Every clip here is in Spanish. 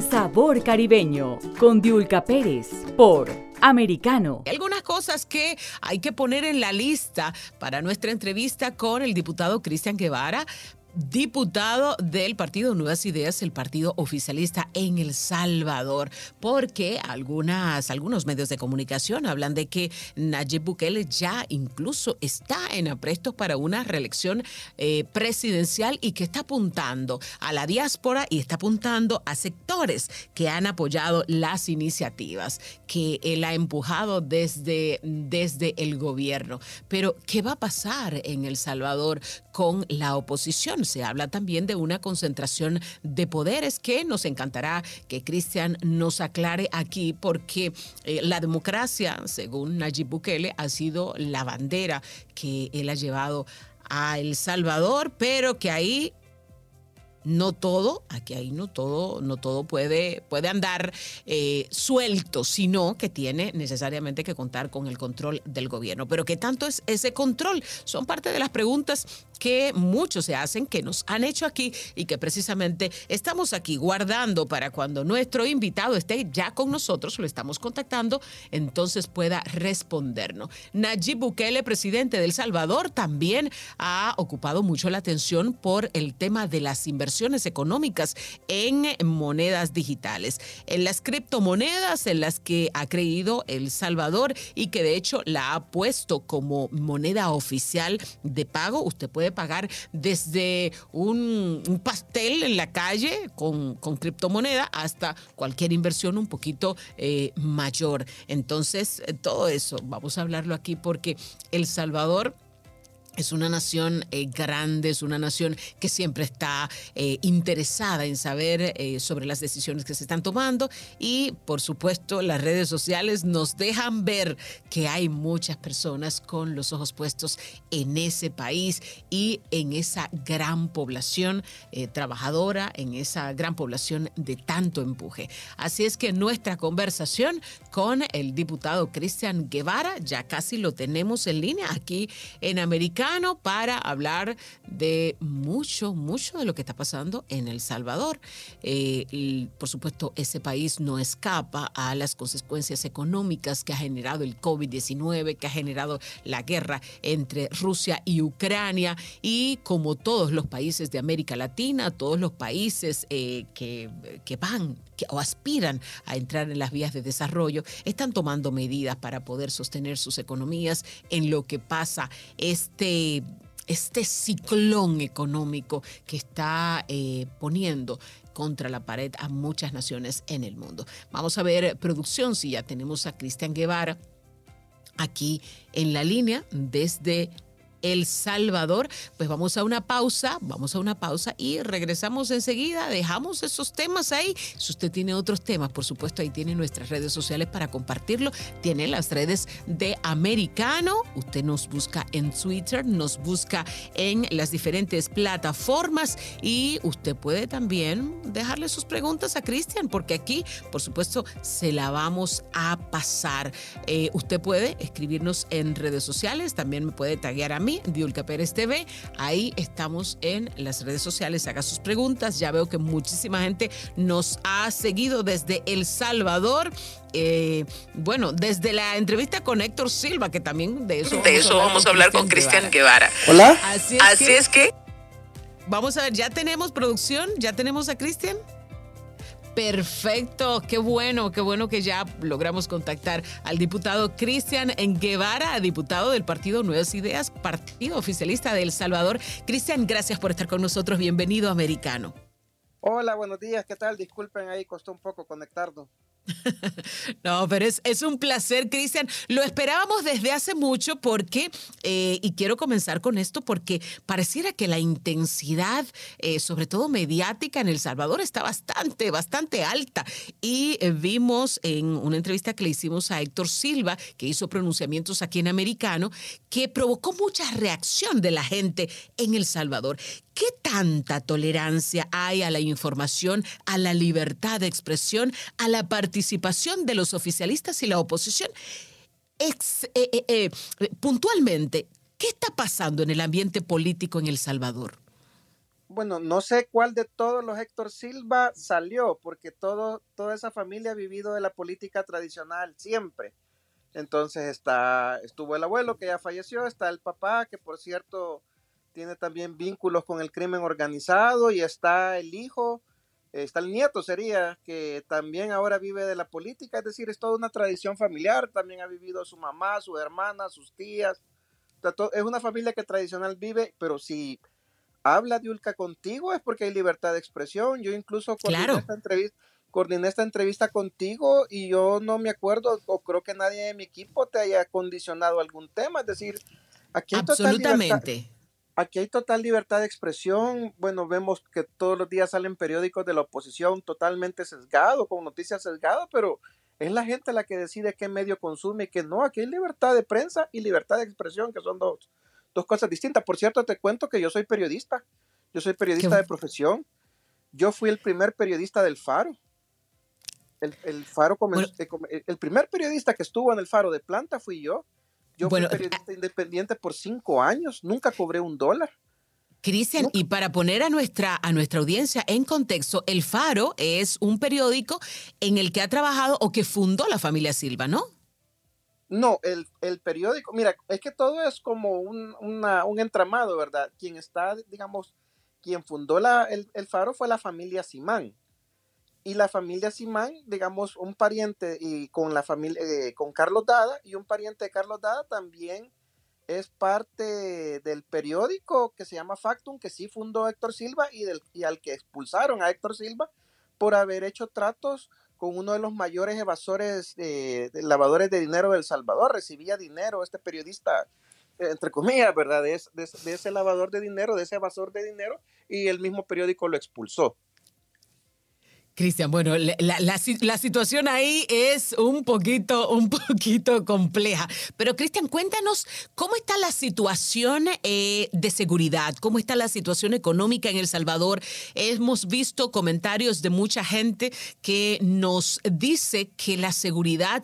Sabor Caribeño con Diulca Pérez por Americano. Algunas cosas que hay que poner en la lista para nuestra entrevista con el diputado Cristian Guevara diputado del partido Nuevas Ideas, el partido oficialista en El Salvador, porque algunas, algunos medios de comunicación hablan de que Nayib Bukele ya incluso está en aprestos para una reelección eh, presidencial y que está apuntando a la diáspora y está apuntando a sectores que han apoyado las iniciativas que él ha empujado desde, desde el gobierno. Pero, ¿qué va a pasar en El Salvador con la oposición? Se habla también de una concentración de poderes que nos encantará que Cristian nos aclare aquí porque eh, la democracia, según Nayib Bukele, ha sido la bandera que él ha llevado a El Salvador, pero que ahí no todo, aquí ahí no todo, no todo puede, puede andar eh, suelto, sino que tiene necesariamente que contar con el control del gobierno. Pero ¿qué tanto es ese control? Son parte de las preguntas que muchos se hacen, que nos han hecho aquí y que precisamente estamos aquí guardando para cuando nuestro invitado esté ya con nosotros, lo estamos contactando, entonces pueda respondernos. Nayib Bukele, presidente de El Salvador, también ha ocupado mucho la atención por el tema de las inversiones económicas en monedas digitales, en las criptomonedas en las que ha creído El Salvador y que de hecho la ha puesto como moneda oficial de pago. Usted puede pagar desde un, pastel en la calle con, criptomoneda hasta cualquier inversión un poquito eh, mayor. Entonces, eh, todo eso, vamos a hablarlo aquí porque El Salvador es una nación eh, grande, es una nación que siempre está eh, interesada en saber eh, sobre las decisiones que se están tomando y por supuesto las redes sociales nos dejan ver que hay muchas personas con los ojos puestos en ese país y en esa gran población trabajadora, en esa gran población de tanto empuje. Así es que nuestra conversación con el diputado Cristian Guevara, ya casi lo tenemos en línea aquí en América para hablar de mucho, mucho de lo que está pasando en El Salvador. y, eh, por supuesto, ese país no escapa a las consecuencias económicas que ha generado el COVID-19, que ha generado la guerra entre Rusia y Ucrania. Y como todos los países de América Latina, todos los países eh, que van o aspiran a entrar en las vías de desarrollo, están tomando medidas para poder sostener sus economías en lo que pasa este este ciclón económico que está eh, poniendo contra la pared a muchas naciones en el mundo. Vamos a ver producción, si ya tenemos a Cristian Guevara aquí en la línea desde el Salvador. Pues vamos a una pausa, vamos a una pausa y regresamos enseguida. Dejamos esos temas ahí. Si usted tiene otros temas, por supuesto, ahí tiene nuestras redes sociales para compartirlo. Tiene las redes de Americano. Usted nos busca en Twitter, nos busca en las diferentes plataformas y usted puede también dejarle sus preguntas a Cristian, porque aquí, por supuesto, se la vamos a pasar. Eh, usted puede escribirnos en redes sociales, también me puede taguear a mí Diulca Pérez TV. Ahí estamos en las redes sociales. Haga sus preguntas. Ya veo que muchísima gente nos ha seguido desde El Salvador. Eh, bueno, desde la entrevista con Héctor Silva, que también de eso, de eso vamos a hablar con Cristian Guevara. Hola. Así es, que, Vamos a ver, ya tenemos producción, ya tenemos a Cristian. Perfecto, qué bueno, qué bueno que ya logramos contactar al diputado Cristian Guevara, diputado del Partido Nuevas Ideas, Partido Oficialista de El Salvador. Cristian, gracias por estar con nosotros. Bienvenido, americano. Hola, buenos días, ¿qué tal? Disculpen ahí, costó un poco conectarnos. No, pero es, es un placer, Cristian. Lo esperábamos desde hace mucho porque, eh, y quiero comenzar con esto porque pareciera que la intensidad, eh, sobre todo mediática en El Salvador, está bastante, bastante alta. Y eh, vimos en una entrevista que le hicimos a Héctor Silva, que hizo pronunciamientos aquí en Americano, que provocó mucha reacción de la gente en El Salvador. ¿Qué tanta tolerancia hay a la información, a la libertad de expresión, a la participación de los oficialistas y la oposición? Eh, eh, eh, puntualmente, ¿qué está pasando en el ambiente político en El Salvador? Bueno, no sé cuál de todos los Héctor Silva salió, porque todo, toda esa familia ha vivido de la política tradicional siempre. Entonces está, estuvo el abuelo que ya falleció, está el papá, que por cierto tiene también vínculos con el crimen organizado, y está el hijo, está el nieto sería, que también ahora vive de la política, es decir, es toda una tradición familiar, también ha vivido su mamá, su hermana, sus tías, es una familia que tradicional vive, pero si habla de Ulca contigo es porque hay libertad de expresión. Yo incluso coordiné, esta entrevista, coordiné esta entrevista contigo y yo no me acuerdo o creo que nadie de mi equipo te haya condicionado algún tema. Es decir, aquí Absolutamente. Aquí hay total libertad de expresión. Bueno, vemos que todos los días salen periódicos de la oposición totalmente sesgados, con noticias sesgadas, pero es la gente la que decide qué medio consume y qué no. Aquí hay libertad de prensa y libertad de expresión, que son dos, dos cosas distintas. Por cierto, te cuento que yo soy periodista. Yo soy periodista de profesión. Yo fui el primer periodista del Faro. El, Faro el primer periodista que estuvo en el Faro de planta fui yo. Yo fui periodista independiente por cinco años. Nunca cobré un dólar. Cristian, y para poner a nuestra, a nuestra audiencia en contexto, El Faro es un periódico en el que ha trabajado o que fundó la familia Silva, ¿no? No, el, periódico, mira, es que todo es como un, un entramado, ¿verdad? Quien está, digamos, quien fundó la, el, Faro fue la familia Simán. Y la familia Simán, digamos, un pariente y con la familia, eh, con Carlos Dada, y un pariente de Carlos Dada también es parte del periódico que se llama Factum, que sí fundó Héctor Silva y, del, y al que expulsaron a Héctor Silva por haber hecho tratos con uno de los mayores evasores, de, lavadores de dinero del Salvador. Recibía dinero este periodista, entre comillas, ¿verdad? De, de, ese lavador de dinero, de ese evasor de dinero, y el mismo periódico lo expulsó. Cristian, bueno, la, situación ahí es un poquito, un poquito compleja. Pero Cristian, cuéntanos cómo está la situación eh, de seguridad, cómo está la situación económica en El Salvador. Hemos visto comentarios de mucha gente que nos dice que la seguridad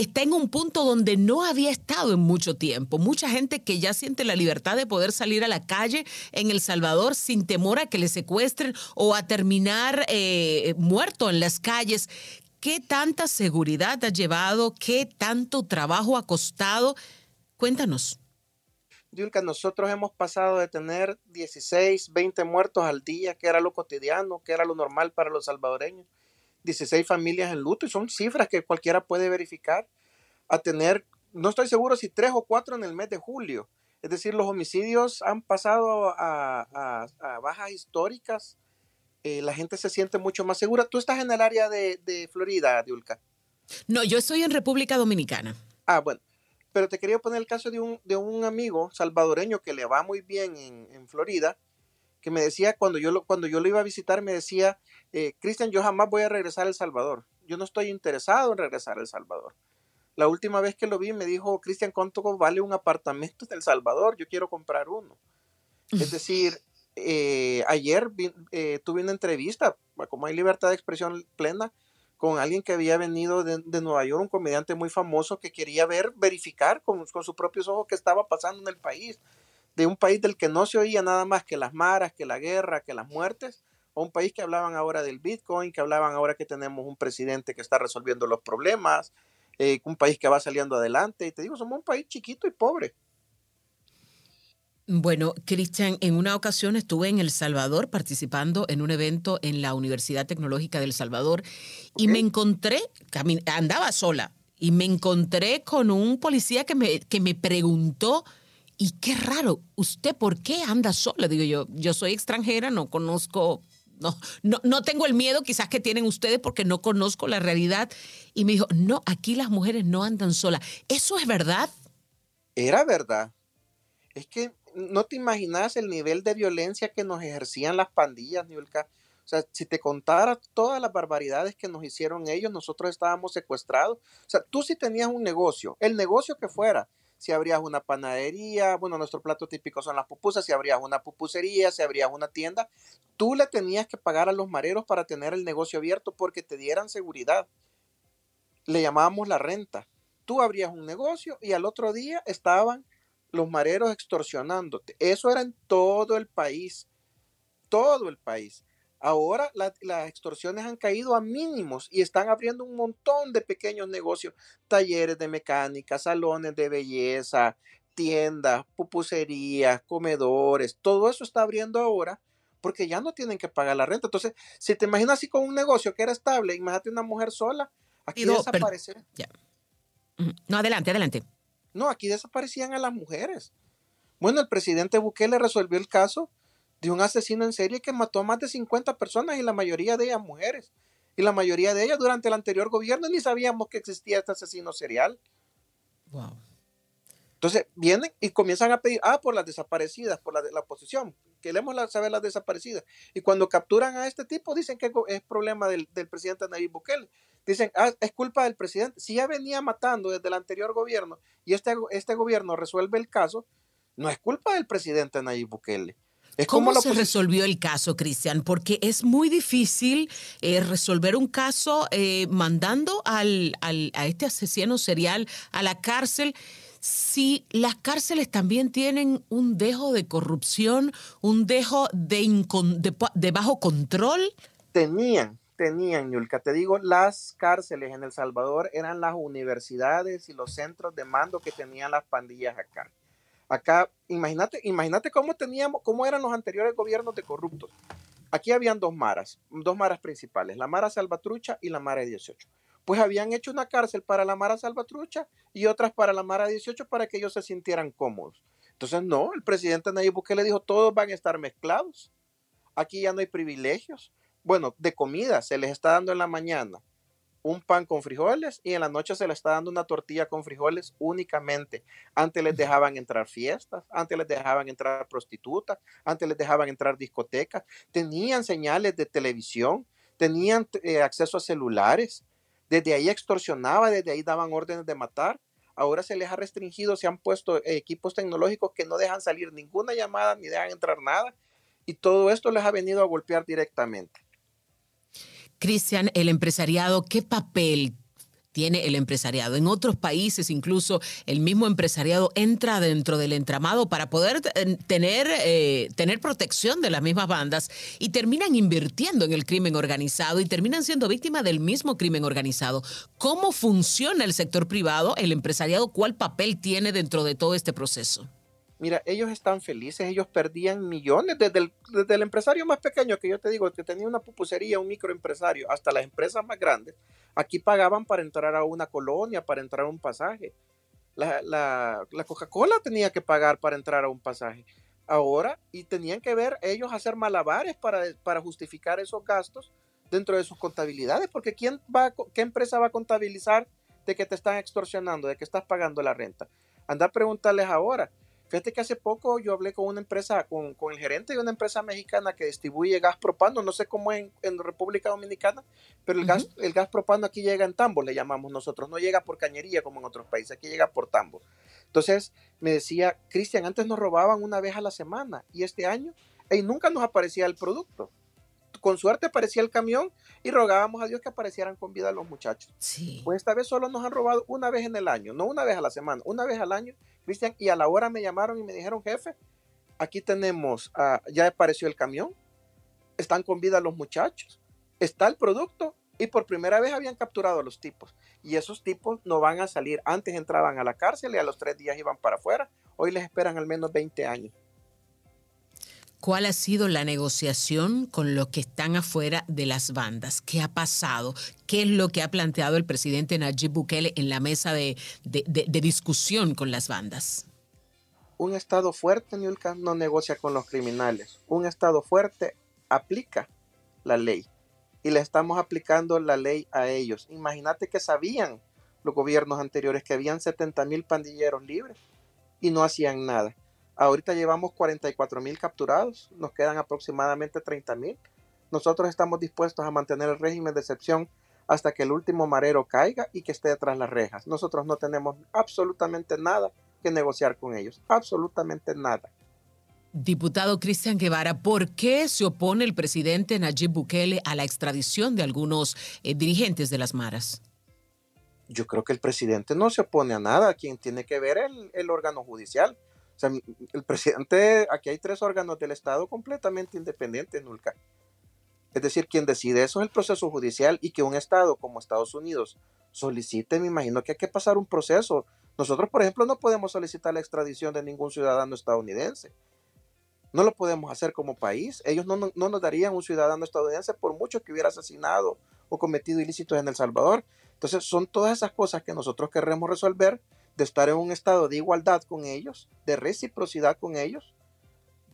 está en un punto donde no había estado en mucho tiempo. Mucha gente que ya siente la libertad de poder salir a la calle en El Salvador sin temor a que le secuestren o a terminar eh, muerto en las calles. ¿Qué tanta seguridad ha llevado? ¿Qué tanto trabajo ha costado? Cuéntanos. Yulka, nosotros hemos pasado de tener 16, 20 muertos al día, que era lo cotidiano, que era lo normal para los salvadoreños, 16 familias en luto y son cifras que cualquiera puede verificar, a tener, no estoy seguro si tres o cuatro en el mes de julio. Es decir, los homicidios han pasado a, bajas históricas. Eh, la gente se siente mucho más segura. Tú estás en el área de, de Florida, Diulka. No, yo estoy en República Dominicana. Ah, bueno. Pero te quería poner el caso de un, de un amigo salvadoreño que le va muy bien en, en Florida, que me decía cuando yo lo, cuando yo lo iba a visitar, me decía, eh, Cristian, yo jamás voy a regresar a El Salvador. Yo no estoy interesado en regresar a El Salvador. La última vez que lo vi me dijo, Cristian, ¿cuánto vale un apartamento en El Salvador? Yo quiero comprar uno. Es decir, eh, ayer eh, tuve una entrevista, como hay libertad de expresión plena, con alguien que había venido de, Nueva York, un comediante muy famoso que quería ver, verificar con, con sus propios ojos qué estaba pasando en el país, de un país del que no se oía nada más que las maras, que la guerra, que las muertes, un país que hablaban ahora del Bitcoin, que hablaban ahora que tenemos un presidente que está resolviendo los problemas, eh, un país que va saliendo adelante. Y te digo, somos un país chiquito y pobre. Bueno, Cristian, en una ocasión estuve en El Salvador participando en un evento en la Universidad Tecnológica del Salvador y me encontré, andaba sola, y me encontré con un policía que me, que me preguntó, y qué raro, ¿usted por qué anda sola? Digo yo, yo soy extranjera, no conozco no, no, no tengo el miedo quizás que tienen ustedes porque no conozco la realidad. Y me dijo, no, aquí las mujeres no andan solas. ¿Eso es verdad? Era verdad. Es que no te imaginas el nivel de violencia que nos ejercían las pandillas, Niolka. O sea, si te contara todas las barbaridades que nos hicieron ellos, nosotros estábamos secuestrados. O sea, tú si tenías un negocio, el negocio que fuera, si abrías una panadería, bueno, nuestro plato típico son las pupusas, si abrías una pupusería, si abrías una tienda, tú le tenías que pagar a los mareros para tener el negocio abierto porque te dieran seguridad. Le llamábamos la renta. Tú abrías un negocio y al otro día estaban los mareros extorsionándote. Eso era en todo el país. todo el país. Ahora las extorsiones han caído a mínimos y están abriendo un montón de pequeños negocios, talleres de mecánica, salones de belleza, tiendas, pupuserías, comedores, todo eso está abriendo ahora porque ya no tienen que pagar la renta. Entonces, si te imaginas así con un negocio que era estable, imagínate una mujer sola, aquí desaparece. No, adelante, adelante. No, aquí desaparecían a las mujeres. Bueno, el presidente Bukele resolvió el caso de un asesino en serie que mató a más de 50 personas y la mayoría de ellas mujeres. Y la mayoría de ellas durante el anterior gobierno ni sabíamos que existía este asesino serial. Wow. Entonces vienen y comienzan a pedir, ah, por las desaparecidas, por la, la oposición, queremos saber las desaparecidas. Y cuando capturan a este tipo, dicen que es problema del, del presidente Nayib Bukele. Dicen, ah, es culpa del presidente. Si ya venía matando desde el anterior gobierno y este, este gobierno resuelve el caso, no es culpa del presidente Nayib Bukele. ¿Cómo se resolvió el caso, Cristian? Porque es muy difícil eh, resolver un caso eh, mandando al, al, a este asesino serial a la cárcel si las cárceles también tienen un dejo de corrupción, un dejo de, de, bajo control. Tenían, tenían, Yulka. Te digo, las cárceles en El Salvador eran las universidades y los centros de mando que tenían las pandillas acá. Acá, imagínate, imagínate cómo teníamos, cómo eran los anteriores gobiernos de corruptos. Aquí habían dos maras, dos maras principales, la Mara Salvatrucha y la Mara 18. Pues habían hecho una cárcel para la Mara Salvatrucha y otras para la Mara 18 para que ellos se sintieran cómodos. Entonces, no, el presidente Nayib Bukele dijo, todos van a estar mezclados. Aquí ya no hay privilegios. Bueno, de comida se les está dando en la mañana un pan con frijoles y en la noche se le está dando una tortilla con frijoles únicamente. Antes les dejaban entrar fiestas, antes les dejaban entrar prostitutas, antes les dejaban entrar discotecas, tenían señales de televisión, tenían eh, acceso a celulares, desde ahí extorsionaba, desde ahí daban órdenes de matar. Ahora se les ha restringido, se han puesto equipos tecnológicos que no dejan salir ninguna llamada ni dejan entrar nada. Y todo esto les ha venido a golpear directamente. Cristian, el empresariado, ¿qué papel tiene el empresariado. En otros países incluso el mismo empresariado entra dentro del entramado para poder tener, eh, tener protección de las mismas bandas y terminan invirtiendo en el crimen organizado y terminan siendo víctimas del mismo crimen organizado. ¿Cómo funciona el sector privado, el empresariado? ¿Cuál papel tiene dentro de todo este proceso? Mira, ellos están felices, ellos perdían millones, desde el, desde el, empresario más pequeño que yo te digo, que tenía una pupusería, un microempresario, hasta las empresas más grandes, aquí pagaban para entrar a una colonia, para entrar a un pasaje. La, la, la Coca-Cola tenía que pagar para entrar a un pasaje. Ahora, y tenían que ver ellos hacer malabares para, para justificar esos gastos dentro de sus contabilidades, porque ¿quién va, ¿qué empresa va a contabilizar de que te están extorsionando, de que estás pagando la renta? Anda a preguntarles ahora Fíjate que hace poco yo hablé con una empresa, con, el gerente de una empresa mexicana que distribuye gas propano, no sé cómo es en, República Dominicana, pero el, gas, el gas propano aquí llega en tambo, le llamamos nosotros, no llega por cañería como en otros países, aquí llega por tambo. Entonces me decía, Cristian, antes nos robaban una vez a la semana y este año, y nunca nos aparecía el producto. Con suerte aparecía el camión y rogábamos a Dios que aparecieran con vida los muchachos. Sí. Pues esta vez solo nos han robado una vez en el año, no una vez a la semana, una vez al año Cristian, y a la hora me llamaron y me dijeron, jefe, aquí tenemos, ah, ya apareció el camión, están con vida los muchachos, está el producto y por primera vez habían capturado a los tipos. Y esos tipos no van a salir. Antes entraban a la cárcel y a los tres días iban para afuera. Hoy les esperan al menos 20 años. ¿Cuál ha sido la negociación con los que están afuera de las bandas? ¿Qué ha pasado? ¿Qué es lo que ha planteado el presidente Nayib Bukele en la mesa de, discusión con las bandas? Un Estado fuerte, Niulka, no negocia con los criminales. Un Estado fuerte aplica la ley y le estamos aplicando la ley a ellos. Imagínate que sabían los gobiernos anteriores que habían 70 mil pandilleros libres y no hacían nada. Ahorita llevamos 44 mil capturados, nos quedan aproximadamente 30 mil. Nosotros estamos dispuestos a mantener el régimen de excepción hasta que el último marero caiga y que esté detrás las rejas. Nosotros no tenemos absolutamente nada que negociar con ellos, absolutamente nada. Diputado Cristian Guevara, ¿por qué se opone el presidente Nayib Bukele a la extradición de algunos eh, dirigentes de las maras? Yo creo que el presidente no se opone a nada, quien tiene que ver el, el órgano judicial O sea, el presidente, aquí hay tres órganos del Estado completamente independientes, Nulca. Es decir, quien decide eso es el proceso judicial y que un Estado como Estados Unidos solicite, me imagino que hay que pasar un proceso. Nosotros, por ejemplo, no podemos solicitar la extradición de ningún ciudadano estadounidense. No lo podemos hacer como país. Ellos no, no, nos darían un ciudadano estadounidense por mucho que hubiera asesinado o cometido ilícitos en El Salvador. Entonces son todas esas cosas que nosotros queremos resolver, de estar en un estado de igualdad con ellos, de reciprocidad con ellos,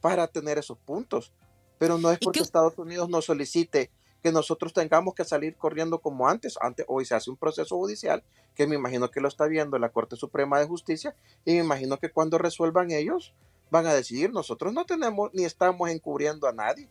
para tener esos puntos. Pero no es porque Estados Unidos nos solicite que nosotros tengamos que salir corriendo como antes. Antes, hoy se hace un proceso judicial que me imagino que lo está viendo la Corte Suprema de Justicia y me imagino que cuando resuelvan ellos van a decidir. Nosotros no tenemos ni estamos encubriendo a nadie.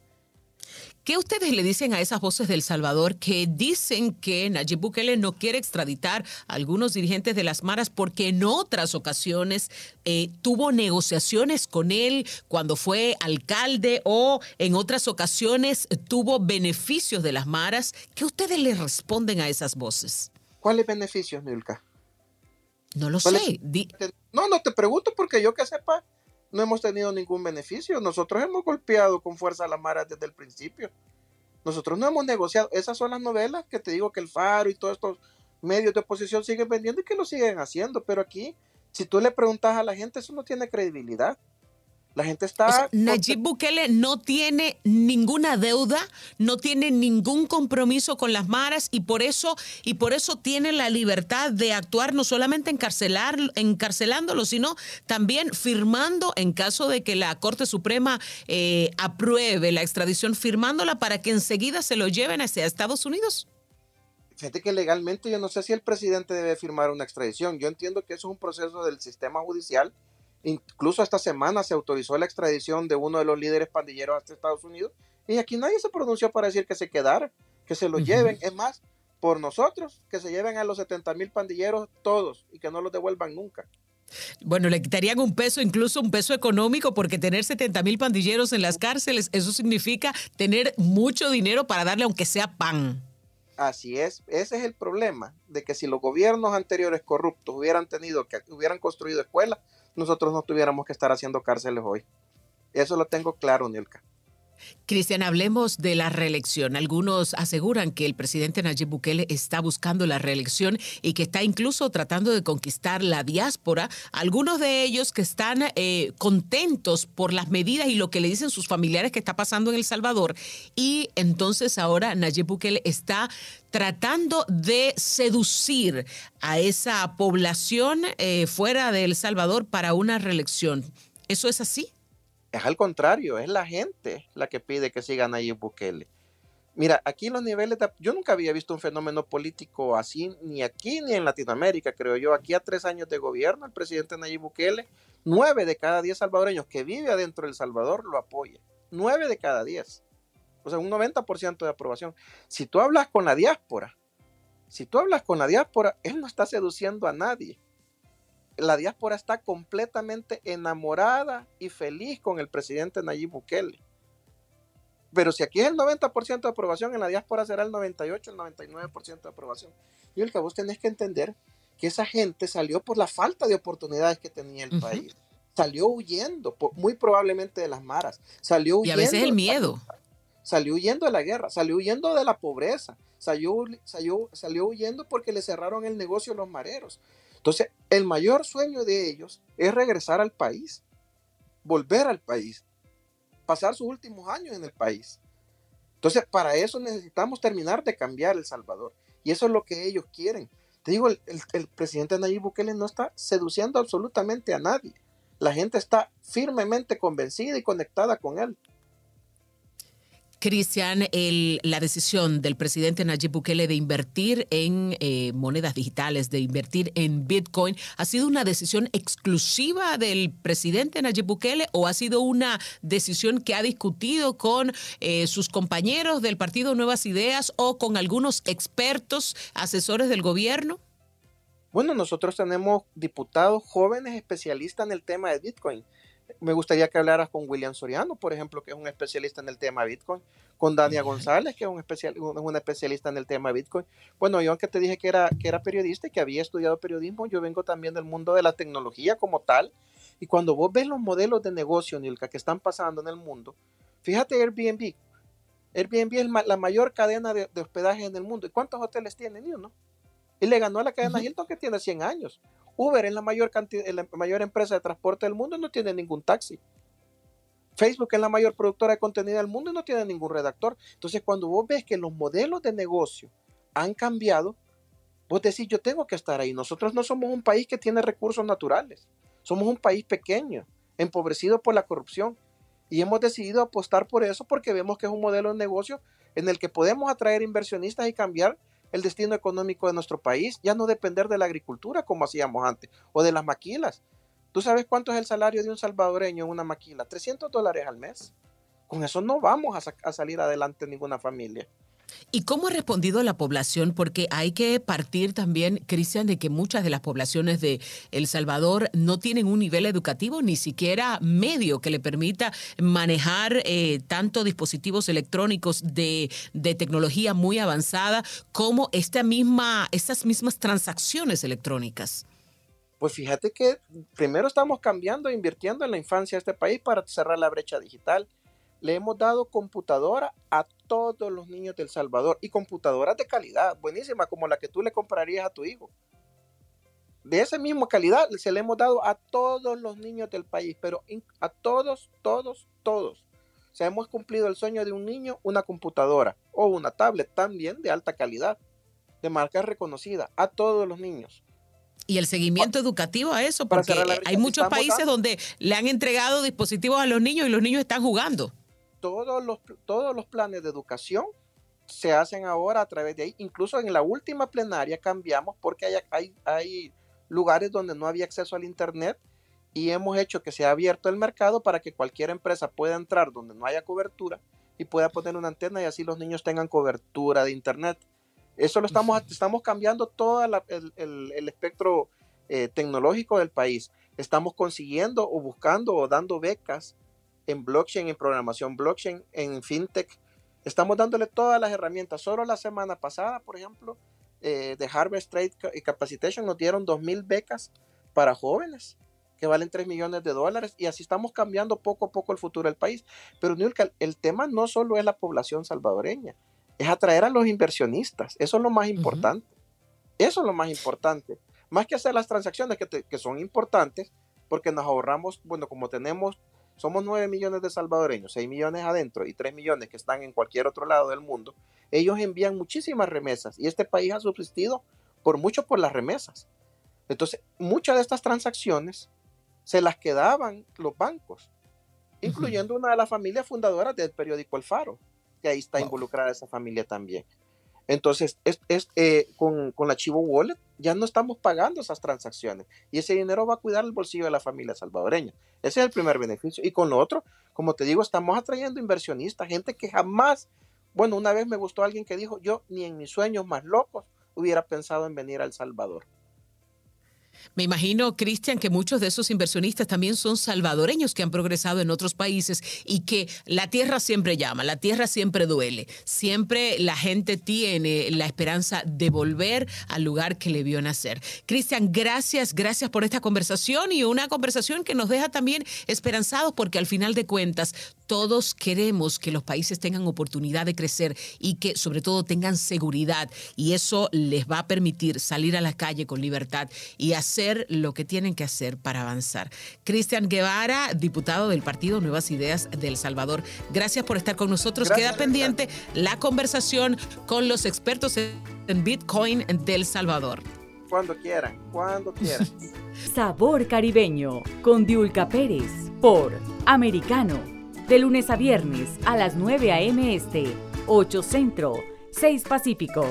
¿Qué ustedes le dicen a esas voces del Salvador que dicen que Nayib Bukele no quiere extraditar a algunos dirigentes de las maras porque en otras ocasiones eh, tuvo negociaciones con él cuando fue alcalde o en otras ocasiones tuvo beneficios de las maras? ¿Qué ustedes le responden a esas voces? ¿Cuáles beneficios, Nilka? No lo sé. No, no te pregunto porque yo que sepa, no hemos tenido ningún beneficio. Nosotros hemos golpeado con fuerza a la Mara desde el principio. Nosotros no hemos negociado. Esas son las novelas que te digo que el Faro y todos estos medios de oposición siguen vendiendo y que lo siguen haciendo. Pero aquí, si tú le preguntas a la gente, eso no tiene credibilidad. La gente está... Nayib Bukele no tiene ninguna deuda, no tiene ningún compromiso con las maras y por eso, y por eso tiene la libertad de actuar no solamente encarcelar, encarcelándolo, sino también firmando en caso de que la Corte Suprema eh, apruebe la extradición, firmándola para que enseguida se lo lleven hacia Estados Unidos. Fíjate que legalmente yo no sé si el presidente debe firmar una extradición. Yo entiendo que eso es un proceso del sistema judicial Incluso esta semana se autorizó la extradición de uno de los líderes pandilleros hasta Estados Unidos y aquí nadie se pronunció para decir que se quedara, que se lo lleven. Es más, por nosotros, que se lleven a los 70 mil pandilleros todos y que no los devuelvan nunca. Bueno, le quitarían un peso, incluso un peso económico, porque tener 70 mil pandilleros en las cárceles, eso significa tener mucho dinero para darle aunque sea pan. Así es, ese es el problema, de que si los gobiernos anteriores corruptos hubieran tenido, que hubieran construido escuelas, nosotros no tuviéramos que estar haciendo cárceles hoy. Eso lo tengo claro, Nilka. Cristian, hablemos de la reelección. Algunos aseguran que el presidente Nayib Bukele está buscando la reelección y que está incluso tratando de conquistar la diáspora. Algunos de ellos que están eh, contentos por las medidas y lo que le dicen sus familiares que está pasando en El Salvador. Y entonces ahora Nayib Bukele está tratando de seducir a esa población eh, fuera de El Salvador para una reelección. ¿Eso es así? Es al contrario, es la gente la que pide que sigan Nayib Bukele. Mira, aquí los niveles de... Yo nunca había visto un fenómeno político así, ni aquí ni en Latinoamérica, creo yo. Aquí a tres años de gobierno, el presidente Nayib Bukele, nueve de cada diez salvadoreños que vive adentro del Salvador lo apoya. Nueve de cada diez. O sea, un 90% de aprobación. Si tú hablas con la diáspora, si tú hablas con la diáspora, él no está seduciendo a nadie la diáspora está completamente enamorada y feliz con el presidente Nayib Bukele. Pero si aquí es el 90% de aprobación, en la diáspora será el 98, el 99% de aprobación. Y el que vos tenés que entender que esa gente salió por la falta de oportunidades que tenía el país. Salió huyendo, muy probablemente de las maras. Salió huyendo y a veces el miedo. salió huyendo de la guerra, salió huyendo de la pobreza, salió, salió, salió huyendo porque le cerraron el negocio a los mareros. Entonces, el mayor sueño de ellos es regresar al país, volver al país, pasar sus últimos años en el país. Entonces, para eso necesitamos terminar de cambiar El Salvador. Y eso es lo que ellos quieren. Te digo, el, presidente Nayib Bukele no está seduciendo absolutamente a nadie. La gente está firmemente convencida y conectada con él. Cristian, la decisión del presidente Nayib Bukele de invertir en eh, monedas digitales, de invertir en Bitcoin, ¿ha sido una decisión exclusiva del presidente Nayib Bukele o ha sido una decisión que ha discutido con eh, sus compañeros del Partido Nuevas Ideas o con algunos expertos, asesores del gobierno? Bueno, nosotros tenemos diputados jóvenes especialistas en el tema de Bitcoin Me gustaría que hablaras con William Soriano, por ejemplo, que es un especialista en el tema Bitcoin, con Dania González, que es un, especial, un especialista en el tema Bitcoin. Bueno, yo aunque te dije que era, que era periodista y que había estudiado periodismo, yo vengo también del mundo de la tecnología como tal. Y cuando vos ves los modelos de negocio, Nilka, que están pasando en el mundo, fíjate Airbnb. Airbnb es la mayor cadena de, hospedaje en el mundo. ¿Y cuántos hoteles tiene? Ni uno. Y le ganó a la cadena Hilton que tiene 100 años. Uber es la mayor, empresa de transporte del mundo y no tiene ningún taxi. Facebook es la mayor productora de contenido del mundo y no tiene ningún redactor. Entonces, cuando vos ves que los modelos de negocio han cambiado, vos decís, yo tengo que estar ahí. Nosotros no somos un país que tiene recursos naturales. Somos un país pequeño, empobrecido por la corrupción. Y hemos decidido apostar por eso porque vemos que es un modelo de negocio en el que podemos atraer inversionistas y cambiar el destino económico de nuestro país, ya no depender de la agricultura como hacíamos antes, o de las maquilas. ¿Tú sabes cuánto es el salario de un salvadoreño en una maquila? 300 dólares al mes. Con eso no vamos a, a salir adelante ninguna familia. ¿Y cómo ha respondido la población? Porque hay que partir también, Cristian, de que muchas de las poblaciones de El Salvador no tienen un nivel educativo, ni siquiera medio que le permita manejar eh, tanto dispositivos electrónicos de, tecnología muy avanzada como esta misma, estas mismas transacciones electrónicas. Pues fíjate que primero estamos cambiando invirtiendo en la infancia de este país para cerrar la brecha digital le hemos dado computadora a todos los niños del Salvador y computadoras de calidad, buenísima, como la que tú le comprarías a tu hijo. De esa misma calidad se le hemos dado a todos los niños del país, pero a todos, todos, todos. O sea, hemos cumplido el sueño de un niño, una computadora o una tablet también de alta calidad, de marca reconocida, a todos los niños. Y el seguimiento educativo a eso, porque hay muchos países donde le han entregado dispositivos a los niños y los niños están jugando todos los, todos los planes de educación se hacen ahora a través de ahí. Incluso en la última plenaria cambiamos porque hay, hay, hay lugares donde no había acceso al Internet y hemos hecho que se ha abierto el mercado para que cualquier empresa pueda entrar donde no haya cobertura y pueda poner una antena y así los niños tengan cobertura de Internet. Eso lo estamos, estamos cambiando todo el, espectro eh, tecnológico del país. Estamos consiguiendo o buscando o dando becas en blockchain, en programación blockchain, en fintech. Estamos dándole todas las herramientas. Solo la semana pasada, por ejemplo, eh, de Harvard Trade Capacitation nos dieron 2.000 becas para jóvenes que valen 3 millones de dólares y así estamos cambiando poco a poco el futuro del país. Pero el tema no solo es la población salvadoreña, es atraer a los inversionistas. Eso es lo más importante. Eso es lo más importante. Más que hacer las transacciones que, que son importantes, porque nos ahorramos, bueno, como tenemos somos 9 millones de salvadoreños, 6 millones adentro y 3 millones que están en cualquier otro lado del mundo, ellos envían muchísimas remesas y este país ha subsistido por mucho por las remesas. Entonces, muchas de estas transacciones se las quedaban los bancos, incluyendo una de las familias fundadoras del periódico El Faro, que ahí está involucrada esa familia también. Entonces, es, eh, con, la Chivo Wallet ya no estamos pagando esas transacciones y ese dinero va a cuidar el bolsillo de la familia salvadoreña. Ese es el primer beneficio. Y con lo otro, como te digo, estamos atrayendo inversionistas, gente que jamás, bueno, una vez me gustó alguien que dijo, yo ni en mis sueños más locos hubiera pensado en venir a El Salvador. Me imagino, Cristian, que muchos de esos inversionistas también son salvadoreños que han progresado en otros países y que la tierra siempre llama, la tierra siempre duele. Siempre la gente tiene la esperanza de volver al lugar que le vio nacer. Cristian, gracias, gracias por esta conversación y una conversación que nos deja también esperanzados porque al final de cuentas todos queremos que los países tengan oportunidad de crecer y que sobre todo tengan seguridad y eso les va a permitir salir a la calle con libertad y hacer lo que tienen que hacer para avanzar. Cristian Guevara, diputado del Partido Nuevas Ideas del Salvador, gracias por estar con nosotros. Queda pendiente la conversación con los expertos en Bitcoin del Salvador. Cuando quieran, cuando quieran. Sabor caribeño con Diulca Pérez por Americano. De lunes a viernes a las 9 a.m. Este, 8 Centro, 6 Pacífico.